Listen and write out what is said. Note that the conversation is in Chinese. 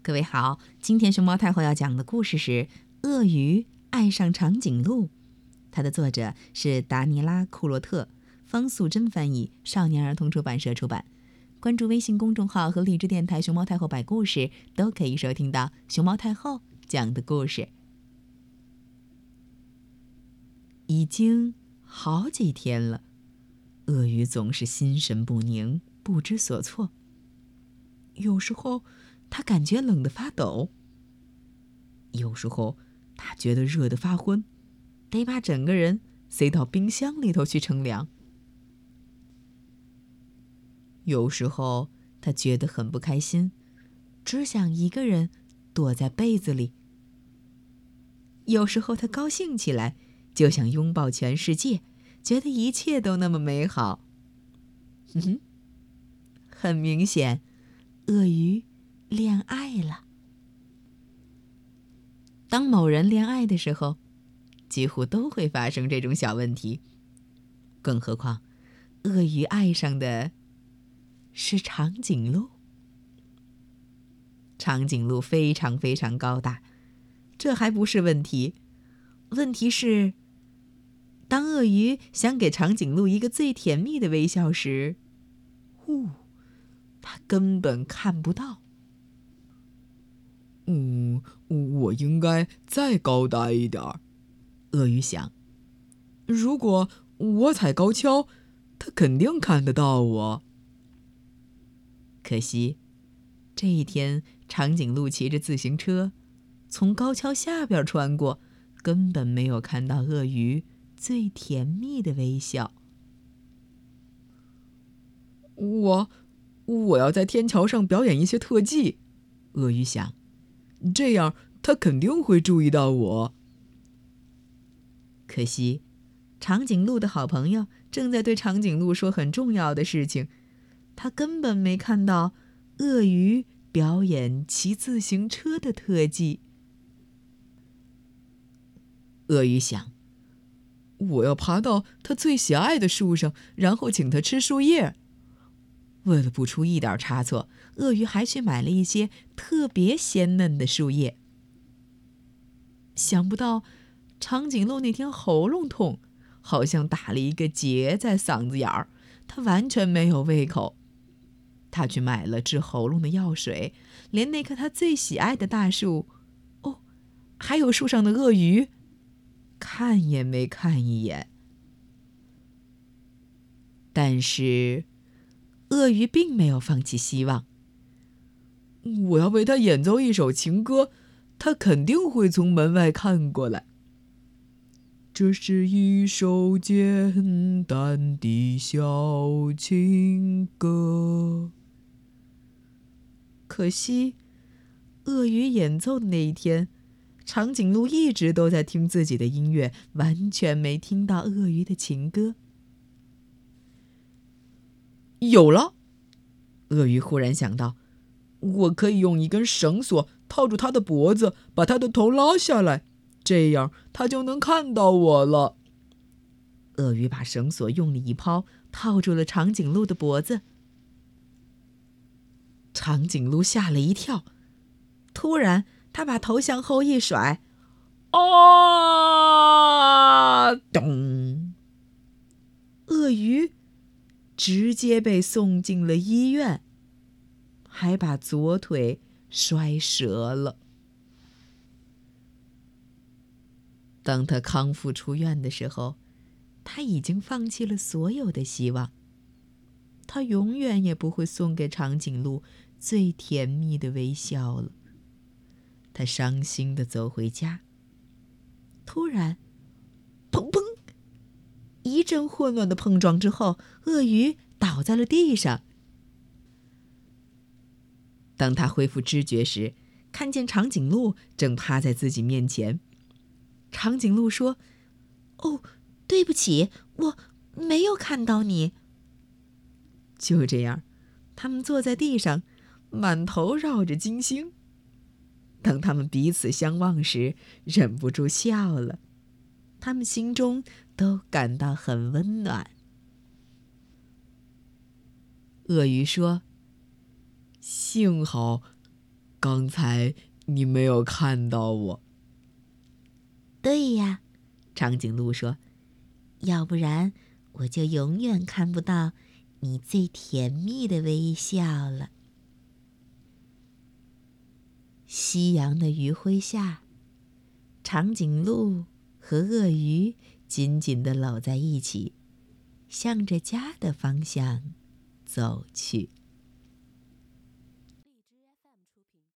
各位好，今天熊猫太后要讲的故事是《鳄鱼爱上长颈鹿》，它的作者是达尼拉·库洛特，方素珍翻译，少年儿童出版社出版。关注微信公众号和荔枝电台“熊猫太后摆故事”，都可以收听到熊猫太后讲的故事。已经好几天了，鳄鱼总是心神不宁，不知所措。有时候，他感觉冷得发抖；有时候，他觉得热得发昏，得把整个人塞到冰箱里头去乘凉。有时候，他觉得很不开心，只想一个人躲在被子里；有时候，他高兴起来，就想拥抱全世界，觉得一切都那么美好。哼哼，很明显，鳄鱼。恋爱了。当某人恋爱的时候，几乎都会发生这种小问题。更何况，鳄鱼爱上的是长颈鹿。长颈鹿非常非常高大，这还不是问题。问题是，当鳄鱼想给长颈鹿一个最甜蜜的微笑时，呼，它根本看不到。嗯，我应该再高大一点儿。鳄鱼想，如果我踩高跷，它肯定看得到我。可惜，这一天长颈鹿骑着自行车从高跷下边穿过，根本没有看到鳄鱼最甜蜜的微笑。我，我要在天桥上表演一些特技。鳄鱼想。这样，他肯定会注意到我。可惜，长颈鹿的好朋友正在对长颈鹿说很重要的事情，他根本没看到鳄鱼表演骑自行车的特技。鳄鱼想：“我要爬到他最喜爱的树上，然后请他吃树叶。”为了不出一点差错，鳄鱼还去买了一些特别鲜嫩的树叶。想不到，长颈鹿那天喉咙痛，好像打了一个结在嗓子眼儿，它完全没有胃口。他去买了治喉咙的药水，连那棵他最喜爱的大树，哦，还有树上的鳄鱼，看也没看一眼。但是。鳄鱼并没有放弃希望。我要为他演奏一首情歌，他肯定会从门外看过来。这是一首简单的小情歌。可惜，鳄鱼演奏的那一天，长颈鹿一直都在听自己的音乐，完全没听到鳄鱼的情歌。有了，鳄鱼忽然想到，我可以用一根绳索套住它的脖子，把它的头拉下来，这样它就能看到我了。鳄鱼把绳索用力一抛，套住了长颈鹿的脖子。长颈鹿吓了一跳，突然，它把头向后一甩，啊！咚！鳄鱼。直接被送进了医院，还把左腿摔折了。当他康复出院的时候，他已经放弃了所有的希望。他永远也不会送给长颈鹿最甜蜜的微笑了。他伤心的走回家。突然，一阵混乱的碰撞之后，鳄鱼倒在了地上。当他恢复知觉时，看见长颈鹿正趴在自己面前。长颈鹿说：“哦，对不起，我没有看到你。”就这样，他们坐在地上，满头绕着金星。当他们彼此相望时，忍不住笑了。他们心中都感到很温暖。鳄鱼说：“幸好，刚才你没有看到我。对呀，长颈鹿说：“要不然我就永远看不到你最甜蜜的微笑了。”夕阳的余晖下，长颈鹿和鳄鱼紧紧地搂在一起，向着家的方向走去。